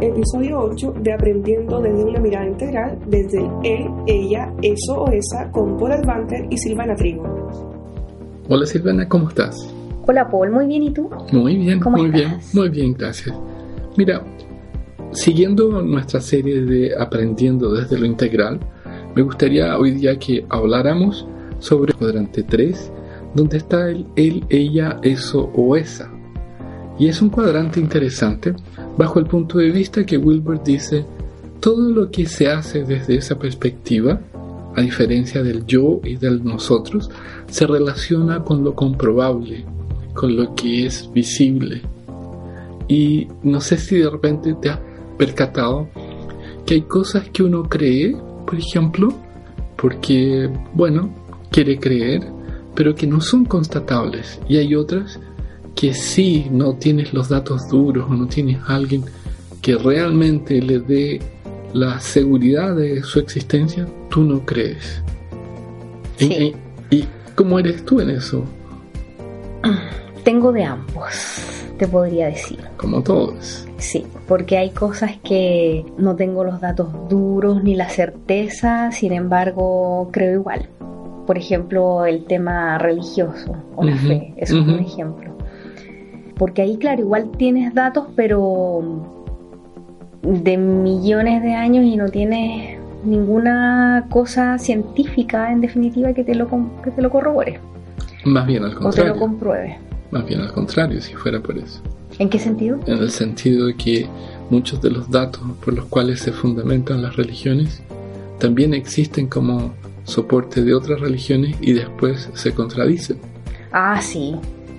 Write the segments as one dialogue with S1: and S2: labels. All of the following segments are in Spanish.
S1: episodio 8 de Aprendiendo desde una mirada integral desde el él, ella, eso o esa con Paul Advanter y Silvana Trigo.
S2: Hola Silvana, ¿cómo estás?
S3: Hola Paul, muy bien, ¿y tú?
S2: Muy bien,
S3: ¿Cómo
S2: muy
S3: estás?
S2: bien, muy bien, gracias. Mira, siguiendo nuestra serie de Aprendiendo desde lo integral, me gustaría hoy día que habláramos sobre el cuadrante 3, donde está el él, ella, eso o esa. Y es un cuadrante interesante bajo el punto de vista que Wilbur dice, todo lo que se hace desde esa perspectiva, a diferencia del yo y del nosotros, se relaciona con lo comprobable, con lo que es visible. Y no sé si de repente te has percatado que hay cosas que uno cree, por ejemplo, porque, bueno, quiere creer, pero que no son constatables. Y hay otras que si no tienes los datos duros o no tienes a alguien que realmente le dé la seguridad de su existencia, tú no crees.
S3: Sí.
S2: ¿Y, y cómo eres tú en eso?
S3: Tengo de ambos, te podría decir.
S2: Como todos.
S3: Sí, porque hay cosas que no tengo los datos duros ni la certeza, sin embargo, creo igual. Por ejemplo, el tema religioso o la fe, eso es un ejemplo. Porque ahí, claro, igual tienes datos, pero de millones de años y no tienes ninguna cosa científica, en definitiva, que te lo, que te lo corrobore
S2: Más bien al
S3: o te lo
S2: contrario.
S3: compruebe.
S2: Más bien al contrario, si fuera por eso.
S3: ¿En qué sentido?
S2: En el sentido de que muchos de los datos por los cuales se fundamentan las religiones también existen como soporte de otras religiones y después se contradicen.
S3: Ah, sí,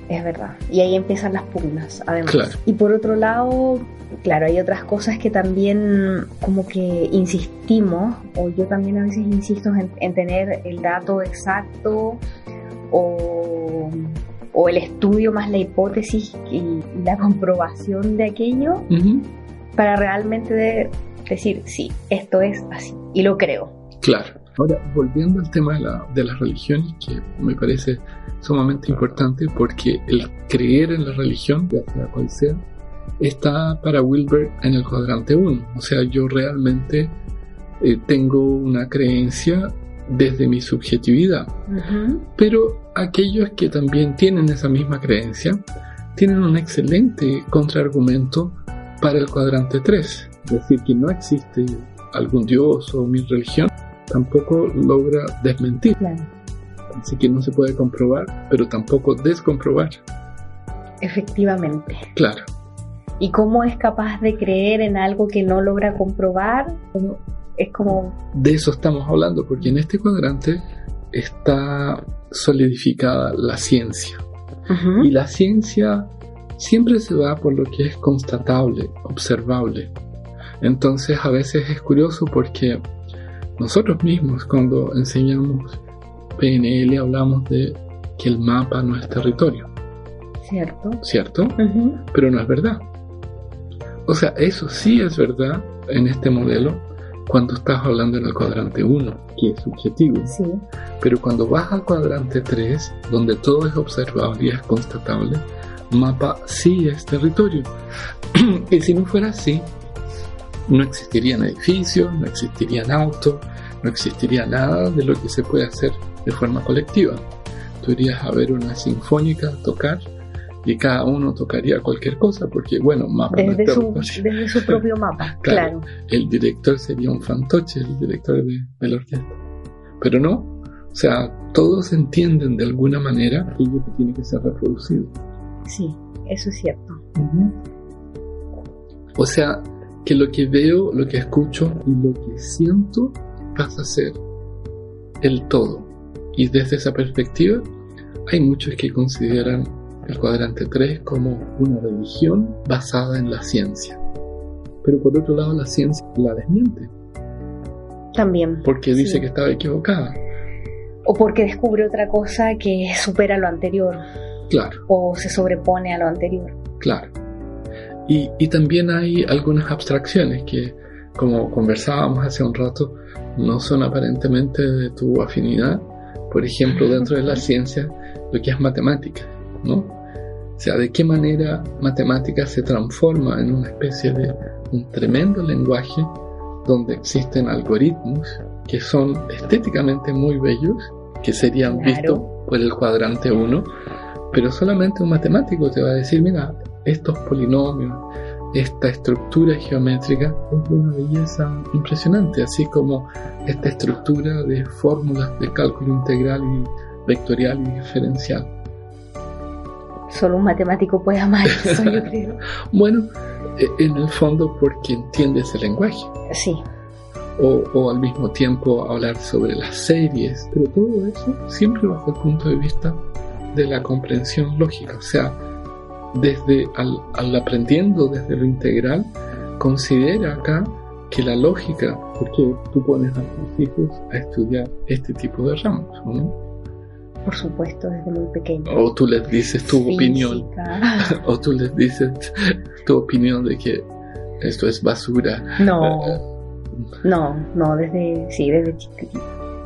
S3: es verdad. Y ahí empiezan las pugnas, además.
S2: Claro.
S3: Y por otro lado, claro, hay otras cosas que también como que insistimos, o yo también a veces insisto en, en tener el dato exacto o, o el estudio más la hipótesis y la comprobación de aquello para realmente de- decir, sí, esto es así. Y lo creo.
S2: Claro. Ahora, volviendo al tema de, la- de las religiones, que me parece sumamente importante porque el creer en la religión, ya sea cual sea, está para Wilber en el cuadrante 1. O sea, yo realmente eh, tengo una creencia desde mi subjetividad.
S3: Ujú.
S2: Pero aquellos que también tienen esa misma creencia tienen un excelente contraargumento para el cuadrante 3. Es decir, que no existe algún dios o mi religión, tampoco logra desmentir.
S3: Claro,
S2: Así que no se puede comprobar, pero tampoco descomprobar.
S3: efectivamente.
S2: Claro,
S3: ¿Y cómo es capaz de creer en algo que no logra comprobar? Es como,
S2: de eso estamos hablando, porque en este cuadrante está solidificada la ciencia. Y la ciencia siempre se va por lo que es constatable, observable. Entonces a veces es curioso porque nosotros mismos cuando enseñamos PNL hablamos de que el mapa no es territorio,
S3: ¿cierto?
S2: ¿cierto? Pero no es verdad. O sea, eso sí es verdad en este modelo cuando estás hablando en el cuadrante 1, que es subjetivo.
S3: Sí,
S2: Pero cuando vas al cuadrante 3, donde todo es observable y es constatable, mapa sí es territorio. y si no fuera así, no existirían edificios, no existirían autos, no existiría nada de lo que se puede hacer de forma colectiva. Tú irías a ver una sinfónica tocar y cada uno tocaría cualquier cosa, porque bueno, mapa no es
S3: desde su,
S2: territorio.
S3: desde su propio mapa,
S2: Claro.
S3: claro.
S2: El director sería un fantoche, el director de, de la orquesta. Pero no, o sea, todos entienden de alguna manera aquello que tiene que ser reproducido.
S3: Sí, eso es cierto.
S2: O sea, que lo que veo, lo que escucho y lo que siento pasa a ser el todo. Y desde esa perspectiva, hay muchos que consideran el cuadrante 3 como una religión basada en la ciencia. Pero por otro lado, la ciencia la desmiente,
S3: También.
S2: porque dice
S3: Sí.
S2: que estaba equivocada.
S3: O porque descubre otra cosa que supera lo anterior
S2: Claro.
S3: o se sobrepone a lo anterior.
S2: Claro. Y, y también hay algunas abstracciones que, como conversábamos hace un rato, no son aparentemente de tu afinidad. Por ejemplo, dentro de la ciencia, lo que es matemática, ¿no? O sea, de qué manera matemática se transforma en una especie de un tremendo lenguaje donde existen algoritmos que son estéticamente muy bellos, que serían vistos por el cuadrante 1, pero solamente un matemático te va a decir, mira, estos polinomios, esta estructura geométrica es de una belleza impresionante, así como esta estructura de fórmulas de cálculo integral y vectorial y diferencial.
S3: Solo un matemático puede amar eso, yo creo.
S2: bueno, e, en el fondo porque entiende ese lenguaje.
S3: Sí.
S2: O, o, al mismo tiempo hablar sobre las series, pero todo eso siempre bajo el punto de vista de la comprensión lógica, o sea, desde al, aprendiendo desde lo integral, considera acá que la lógica, porque tú pones a tus hijos a estudiar este tipo de ramos, ¿no?
S3: Por supuesto, desde muy pequeño.
S2: O tú les dices tu opinión, o tú les dices tu opinión de que esto es basura.
S3: No, eh, no, no, desde, sí, desde chiquitito.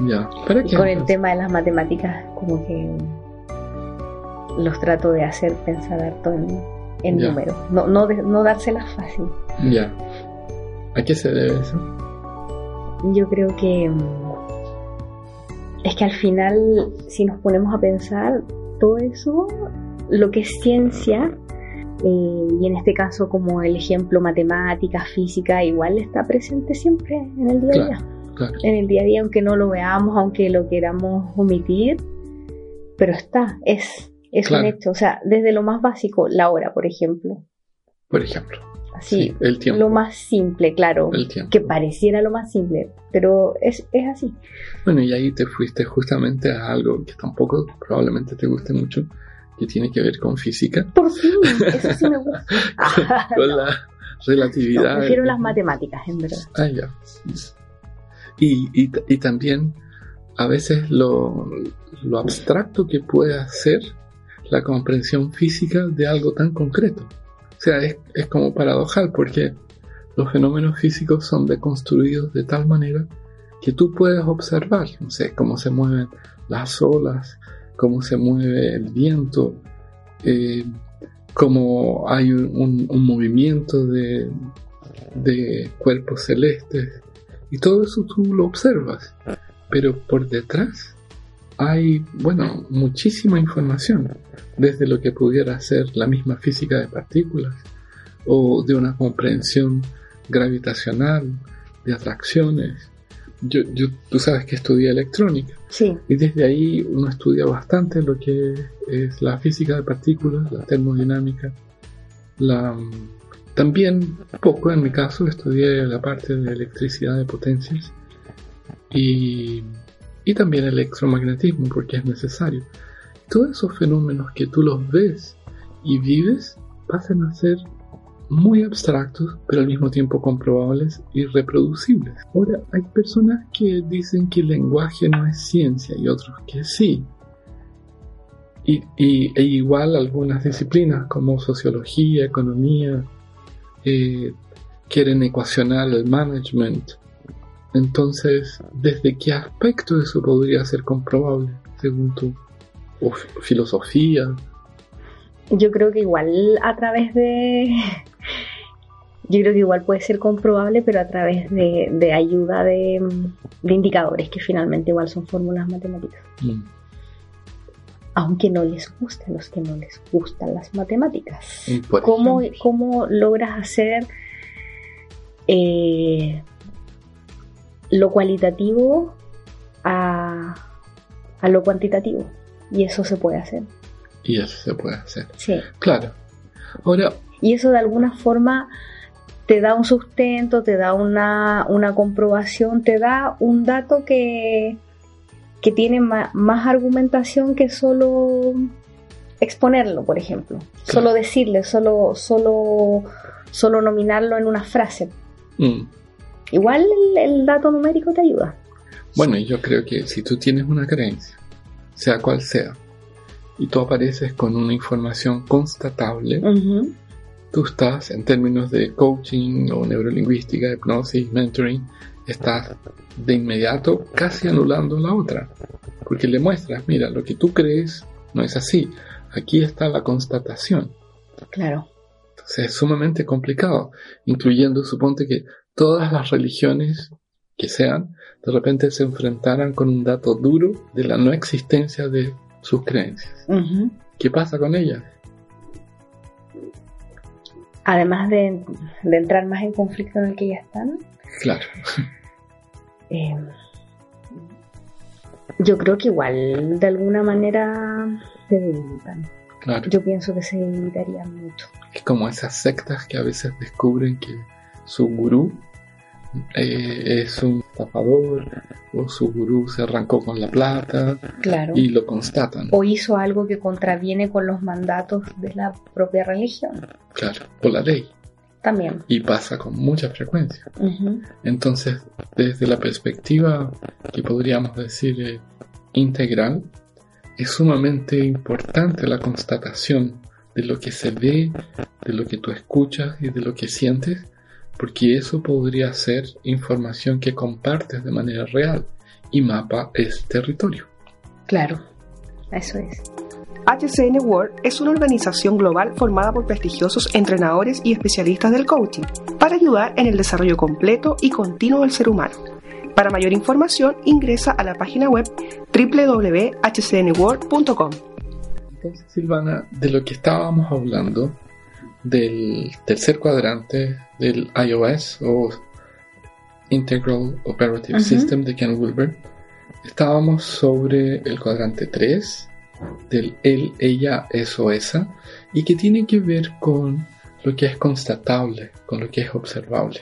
S2: Ya, ¿para
S3: qué? Con el tema de las matemáticas, como que los trato de hacer pensar harto en, en números, no, no, no dárselas fácil.
S2: Ya. ¿A qué se debe eso?
S3: Yo creo que mm, es que al final, si nos ponemos a pensar, todo eso, lo que es ciencia, eh, y en este caso como el ejemplo matemática, física, igual está presente siempre en el día a día. En el día a día, aunque no lo veamos, aunque lo queramos omitir, pero está, es es un hecho. O sea, desde lo más básico, la hora, por ejemplo.
S2: Por ejemplo.
S3: Así, el tiempo. lo más simple, claro. El tiempo. Que pareciera lo más simple, pero es, es así.
S2: Bueno, y ahí te fuiste justamente a algo que tampoco probablemente te guste mucho, que tiene que ver con física.
S3: Por fin, eso sí me gusta.
S2: con la relatividad.
S3: prefiero las matemáticas, en verdad.
S2: Ah, ya. Y, y, y también a veces lo, lo abstracto que puede ser la comprensión física de algo tan concreto. O sea, es, como paradojal porque los fenómenos físicos son deconstruidos de tal manera que tú puedes observar, no sé, cómo se mueven las olas, cómo se mueve el viento, eh, cómo hay un, movimiento de, de, cuerpos celestes, y todo eso tú lo observas, pero por detrás hay, bueno, muchísima información, desde lo que pudiera ser la misma física de partículas o de una comprensión gravitacional, de atracciones. Yo, yo, tú sabes que estudié electrónica.
S3: Sí.
S2: Y desde ahí uno estudia bastante lo que es la física de partículas, la termodinámica. La, también poco en mi caso estudié la parte de electricidad de potencias. Y y también el electromagnetismo porque es necesario. Todos esos fenómenos que tú los ves y vives pasan a ser muy abstractos, pero al mismo tiempo comprobables y reproducibles. Ahora, hay personas que dicen que el lenguaje no es ciencia y otros que sí. Y, e igual algunas disciplinas como sociología, economía, eh, quieren ecuacionar el management entonces, ¿desde qué aspecto eso podría ser comprobable, según tu filosofía?
S3: Yo creo que igual a través de... Yo creo que igual puede ser comprobable, pero a través de, ayuda de, indicadores, que finalmente igual son fórmulas matemáticas. Mm. Aunque no les gusten a los que no les gustan las matemáticas. ¿Cómo, ¿Cómo, logras hacer eh, lo cualitativo a, lo cuantitativo. Y eso se puede hacer.
S2: Y eso se puede hacer.
S3: Sí.
S2: Claro. Ahora.
S3: Y eso de alguna forma te da un sustento, te da una, comprobación, te da un dato que, que tiene más, argumentación que solo exponerlo, por ejemplo. Solo decirle, solo, solo, solo nominarlo en una frase. Mm igual el, dato numérico te ayuda.
S2: Bueno, yo creo que si tú tienes una creencia, sea cual sea, y tú apareces con una información constatable, tú estás en términos de coaching o neurolingüística, hipnosis, mentoring, estás de inmediato casi anulando la otra, porque le muestras, mira, lo que tú crees no es así, aquí está la constatación.
S3: Claro.
S2: Sea, es sumamente complicado, incluyendo, suponte que todas las religiones que sean, de repente se enfrentaran con un dato duro de la no existencia de sus creencias. ¿Qué pasa con ellas?
S3: Además de, entrar más en conflicto en el que ya están.
S2: Claro.
S3: Eh, yo creo que igual de alguna manera se debilitan.
S2: Claro.
S3: Yo pienso que se debilitarían mucho.
S2: Es como esas sectas que a veces descubren que su gurú eh, es un estafador o su gurú se arrancó con la plata
S3: claro.
S2: y lo constatan.
S3: O hizo algo que contraviene con los mandatos de la propia religión.
S2: Claro, por la ley.
S3: También.
S2: Y pasa con mucha frecuencia. Entonces, desde la perspectiva que podríamos decir eh, integral, es sumamente importante la constatación de lo que se ve, de lo que tú escuchas y de lo que sientes porque eso podría ser información que compartes de manera real y mapa es territorio.
S3: Claro, eso es.
S1: HCN World es una organización global formada por prestigiosos entrenadores y especialistas del coaching para ayudar en el desarrollo completo y continuo del ser humano. Para mayor información ingresa a la página web www.hcnworld.com.
S2: Entonces, Silvana, de lo que estábamos hablando del tercer cuadrante del iOS o Integral Operative System de Ken Wilber, estábamos sobre el cuadrante 3 del él, ella, eso, esa, y que tiene que ver con lo que es constatable, con lo que es observable.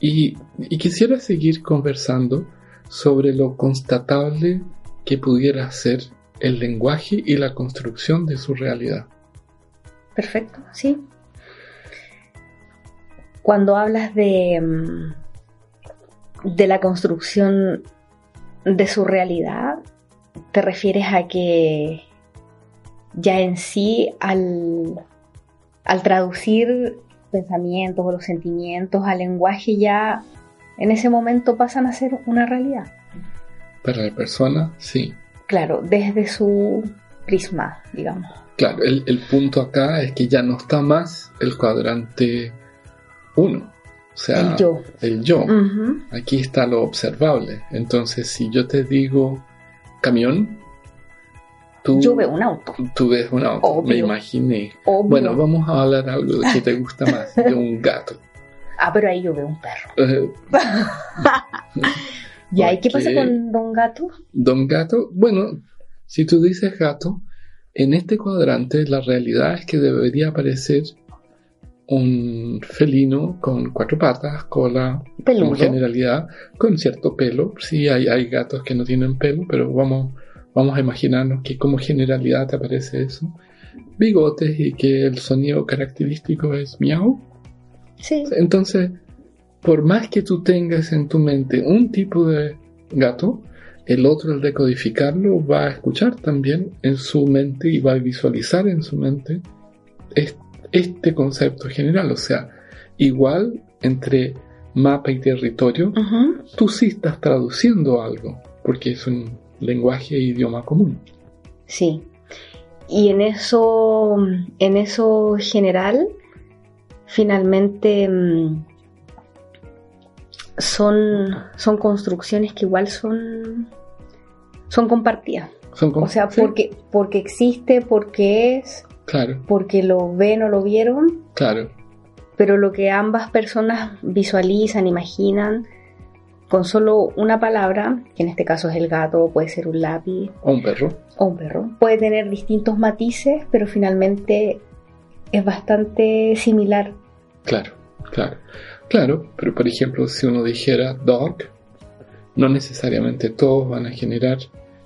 S2: Y, y quisiera seguir conversando sobre lo constatable que pudiera ser el lenguaje y la construcción de su realidad.
S3: Perfecto, sí. Cuando hablas de, mm, de la construcción de su realidad, te refieres a que ya en sí al, al traducir pensamientos o los sentimientos al lenguaje ya en ese momento pasan a ser una realidad.
S2: Para la persona, sí.
S3: Claro, desde su prisma, digamos.
S2: Claro, el, punto acá es que ya no está más el cuadrante 1. O sea,
S3: el yo.
S2: El yo. Aquí está lo observable. Entonces, si yo te digo camión, tú.
S3: Yo veo un auto.
S2: Tú ves un auto. Me imaginé. Bueno, vamos a hablar algo de que te gusta más, de un gato.
S3: Ah, pero ahí yo veo un perro. ¿Y ahí qué pasa con Don Gato?
S2: Don Gato, bueno, si tú dices gato, en este cuadrante la realidad es que debería aparecer un felino con cuatro patas, cola,
S3: como
S2: generalidad, con cierto pelo. Sí, hay, hay gatos que no tienen pelo, pero vamos, vamos a imaginarnos que como generalidad te aparece eso. Bigotes y que el sonido característico es miau.
S3: Sí.
S2: Entonces, por más que tú tengas en tu mente un tipo de gato, el otro, al decodificarlo, va a escuchar también en su mente y va a visualizar en su mente este concepto general. O sea, igual entre mapa y territorio, tú sí estás traduciendo algo, porque es un lenguaje e idioma común.
S3: Sí. Y en eso, en eso general, finalmente mm, son, son construcciones que igual son, son compartidas. o sea, porque, porque existe, porque es,
S2: claro.
S3: porque lo ven o lo vieron.
S2: Claro.
S3: Pero lo que ambas personas visualizan, imaginan, con solo una palabra, que en este caso es el gato, puede ser un lápiz.
S2: O un perro.
S3: O un perro. Puede tener distintos matices, pero finalmente es bastante similar.
S2: Claro, claro. Claro, pero por ejemplo, si uno dijera dog, no necesariamente todos van a generar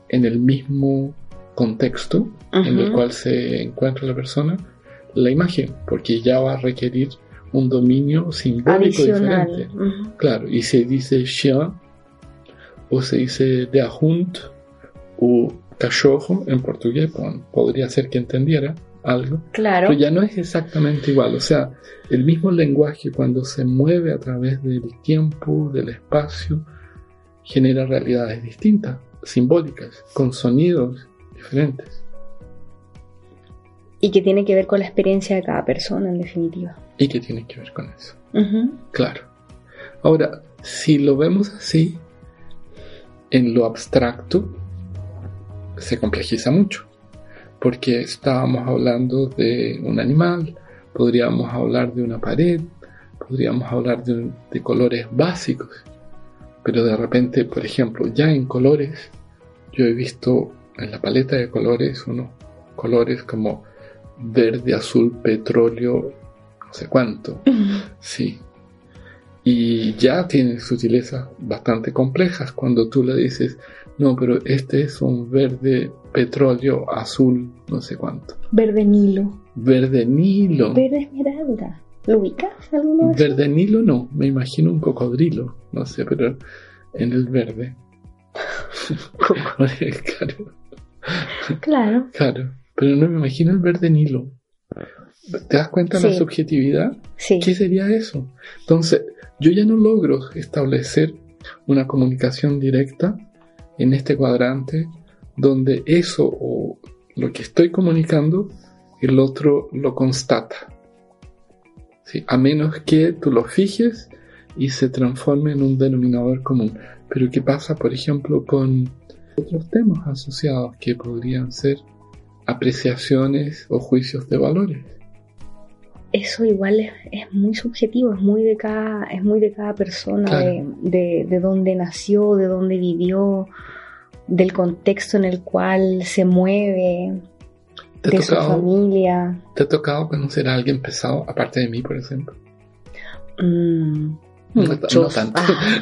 S2: en el mismo contexto en el cual se encuentra la persona la imagen, porque ya va a requerir un dominio simbólico diferente. Claro, y se dice chien o se dice de hund o cachorro en portugués, podría ser que entendiera algo.
S3: Claro.
S2: Pero ya no es exactamente igual. O sea, el mismo lenguaje cuando se mueve a través del tiempo, del espacio, genera realidades distintas, simbólicas, con sonidos diferentes.
S3: Y que tiene que ver con la experiencia de cada persona, en definitiva.
S2: Y que tiene que ver con eso. Claro. Ahora, si lo vemos así, en lo abstracto, se complejiza mucho. Porque estábamos hablando de un animal, podríamos hablar de una pared, podríamos hablar de, de colores básicos. Pero de repente, por ejemplo, ya en colores, yo he visto en la paleta de colores unos colores como verde, azul, petróleo, no sé cuánto. Sí. Y ya tiene sutilezas bastante complejas cuando tú le dices, no, pero este es un verde petróleo, azul, no sé cuánto.
S3: Verde Nilo.
S2: Verde Nilo.
S3: Verde Esmeralda. ¿Lo ubicas alguno
S2: Verde Nilo no, me imagino un cocodrilo, no sé, pero en el verde.
S3: claro. Claro.
S2: Claro, pero no me imagino el verde Nilo. ¿Te das cuenta de la subjetividad?
S3: Sí.
S2: ¿Qué sería eso? Entonces, yo ya no logro establecer una comunicación directa en este cuadrante donde eso o lo que estoy comunicando, el otro lo constata. ¿Sí? A menos que tú lo fijes y se transforme en un denominador común. Pero ¿qué pasa, por ejemplo, con otros temas asociados que podrían ser apreciaciones o juicios de valores?
S3: Eso igual es, muy subjetivo, es muy de cada, es muy de cada persona, de, de, dónde nació, de dónde vivió, del contexto en el cual se mueve, de su familia.
S2: ¿Te ha tocado conocer a alguien pesado, aparte de mí, por ejemplo?
S3: Mm, no, tanto. Ah.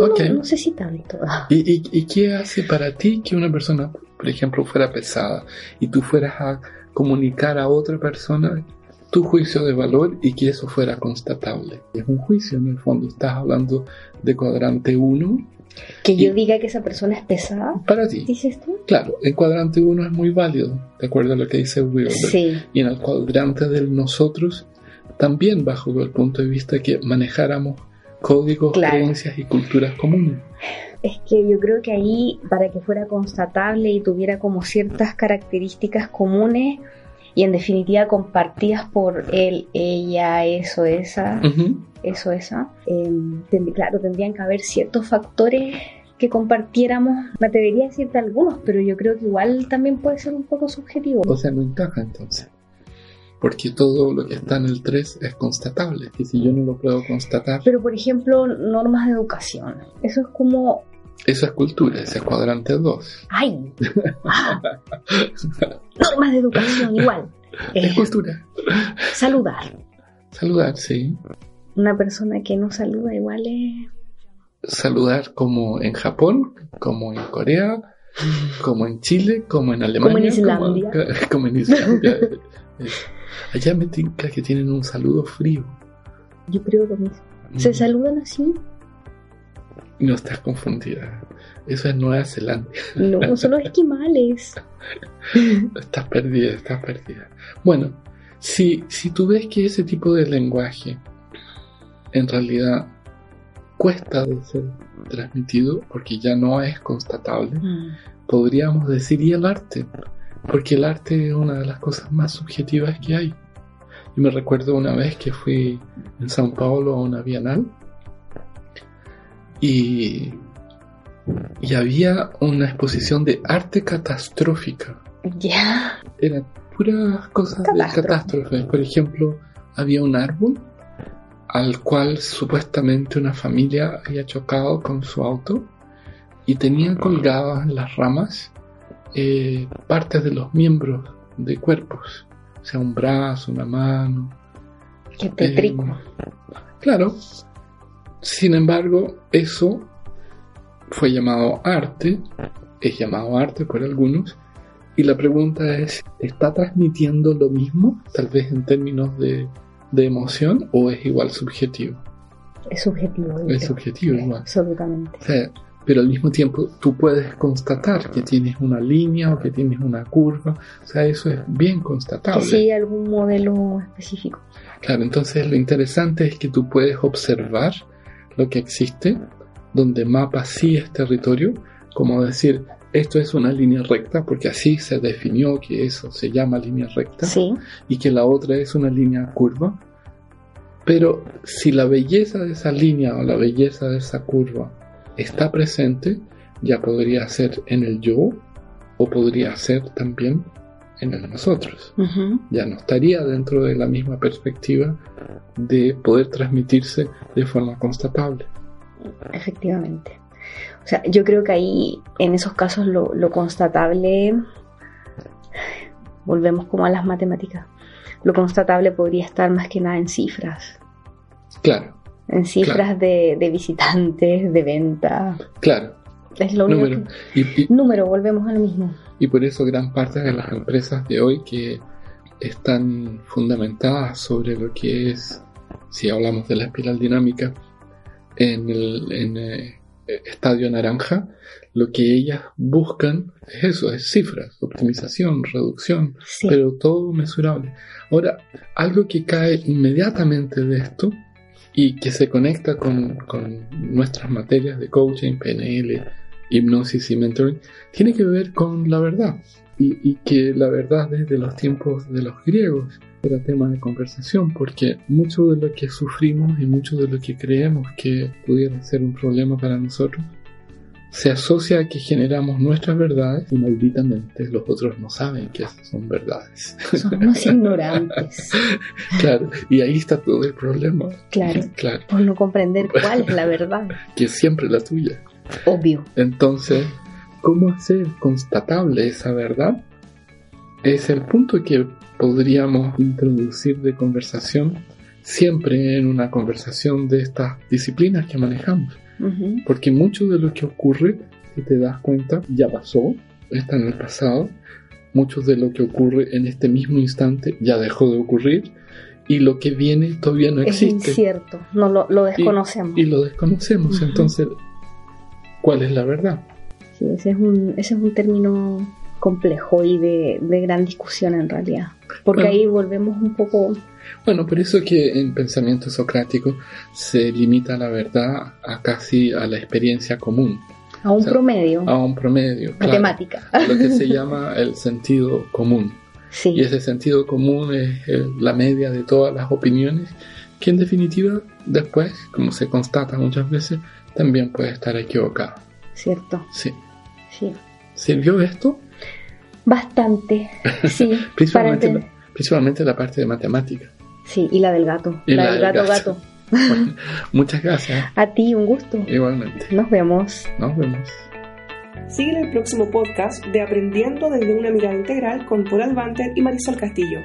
S3: no, sé si tanto.
S2: ¿Y, ¿Y, qué hace para ti que una persona, por ejemplo, fuera pesada y tú fueras a comunicar a otra persona tu juicio de valor y que eso fuera constatable? Es un juicio, en el fondo. Estás hablando de cuadrante 1.
S3: Que yo diga que esa persona es pesada.
S2: Para ti.
S3: ¿Dices tú?
S2: Claro, el cuadrante 1 es muy válido, de acuerdo a lo que dice Wilber.
S3: Sí.
S2: Y en el cuadrante del nosotros, también bajo el punto de vista que manejáramos códigos, creencias y culturas comunes.
S3: Es que yo creo que ahí, para que fuera constatable y tuviera como ciertas características comunes y en definitiva compartidas por él, ella, eso, esa, eso, esa, em, claro, tendrían que haber ciertos factores que compartiéramos. Me atrevería a decirte algunos, pero yo creo que igual también puede ser un poco subjetivo.
S2: O sea, no encaja entonces porque todo lo que está en el 3 es constatable, y si yo no lo puedo constatar...
S3: Pero por ejemplo, normas de educación, eso es como...
S2: Eso es cultura, ese es cuadrante 2.
S3: ¡Ay! Ah. normas de educación, igual.
S2: Es eh, cultura.
S3: Saludar.
S2: Saludar, sí.
S3: Una persona que no saluda igual es...
S2: Saludar como en Japón, como en Corea, como en Chile, como en Alemania.
S3: Como en Islandia.
S2: Como, en Islandia. Allá me tinca que tienen un saludo frío.
S3: Yo creo lo mismo. ¿Se saludan así?
S2: No estás confundida. Eso es Nueva Zelanda.
S3: No, son los esquimales.
S2: estás perdida, estás perdida. Bueno, si, si tú ves que ese tipo de lenguaje en realidad cuesta de ser transmitido porque ya no es constatable, mm. podríamos decir, ¿y el arte? Porque el arte es una de las cosas más subjetivas que hay. Yo me recuerdo una vez que fui en Sao Paulo a una bienal y, y había una exposición de arte catastrófica.
S3: Ya.
S2: Eran puras cosas de catástrofe. Por ejemplo, había un árbol al cual supuestamente una familia había chocado con su auto y tenían colgadas en las ramas eh, partes de los miembros de cuerpos, o sea, un brazo, una mano.
S3: Qué.
S2: Eh, claro. Sin embargo, eso fue llamado arte, es llamado arte por algunos, y la pregunta es, ¿está transmitiendo lo mismo, tal vez en términos de, de emoción, o es igual subjetivo?
S3: Es subjetivo.
S2: Es subjetivo, igual.
S3: Absolutamente.
S2: O sea, pero al mismo tiempo tú puedes constatar que tienes una línea o que tienes una curva, o sea, eso es bien constatable.
S3: Que sí, algún modelo específico.
S2: Claro, entonces lo interesante es que tú puedes observar lo que existe, donde mapa sí es territorio, como decir, esto es una línea recta, porque así se definió que eso se llama línea recta,
S3: Sí,
S2: y que la otra es una línea curva. Pero si la belleza de esa línea o la belleza de esa curva está presente, ya podría ser en el yo o podría ser también en el nosotros. Ya no estaría dentro de la misma perspectiva de poder transmitirse de forma constatable.
S3: efectivamente. O sea, yo creo que ahí, en esos casos, lo, lo constatable, volvemos como a las matemáticas, lo constatable podría estar más que nada en cifras,
S2: Claro,
S3: en cifras de, de visitantes, de venta.
S2: claro.
S3: Es lo único
S2: Número.
S3: que-
S2: Y, y-
S3: Número, volvemos a lo mismo.
S2: y por eso gran parte de las empresas de hoy que están fundamentadas sobre lo que es, si hablamos de la espiral dinámica, en el en, eh, estadio naranja, lo que ellas buscan es eso, es cifras, optimización, reducción,
S3: Sí.
S2: pero todo mesurable. Ahora, algo que cae inmediatamente de esto y que se conecta con, con nuestras materias de coaching, PNL, hipnosis y mentoring, tiene que ver con la verdad. Y, y que la verdad desde los tiempos de los griegos era tema de conversación, porque mucho de lo que sufrimos y mucho de lo que creemos que pudiera ser un problema para nosotros se asocia a que generamos nuestras verdades y malditamente los otros no saben que esas son verdades.
S3: Son unos ignorantes.
S2: claro, y ahí está todo el problema.
S3: Claro.
S2: Claro,
S3: Por no comprender cuál es la verdad.
S2: que es siempre la tuya.
S3: Obvio.
S2: Entonces, ¿cómo hacer constatable esa verdad? Es el punto que podríamos introducir de conversación siempre en una conversación de estas disciplinas que manejamos. Porque mucho de lo que ocurre, si te das cuenta, ya pasó, está en el pasado. Mucho de lo que ocurre en este mismo instante ya dejó de ocurrir. Y lo que viene todavía no
S3: Es
S2: existe.
S3: incierto. No lo, lo desconocemos.
S2: Y lo desconocemos. Entonces, ¿cuál es la verdad?
S3: Sí, ese es un, ese es un término complejo y de, de gran discusión en realidad. Porque
S2: Bueno.
S3: ahí volvemos un poco.
S2: Bueno, por eso que en pensamiento socrático se limita la verdad a casi a la experiencia común,
S3: a un
S2: O sea,
S3: promedio.
S2: a un promedio, claro,
S3: matemática.
S2: a lo que se llama el sentido común.
S3: Sí.
S2: Y ese sentido común es eh, la media de todas las opiniones, que en definitiva después, como se constata muchas veces, también puede estar equivocado.
S3: Cierto.
S2: Sí.
S3: Sí.
S2: ¿Sirvió esto?
S3: Bastante. Sí.
S2: Principalmente, la, principalmente la parte de matemática.
S3: sí, y la del gato.
S2: Y
S3: la,
S2: la
S3: del
S2: del
S3: gato,
S2: gato.
S3: gato.
S2: Bueno, muchas gracias.
S3: A ti, un gusto.
S2: Igualmente.
S3: Nos vemos.
S2: Nos vemos.
S1: Sigue el próximo podcast de Aprendiendo desde una mirada integral con Paul Albanter y Marisol Castillo.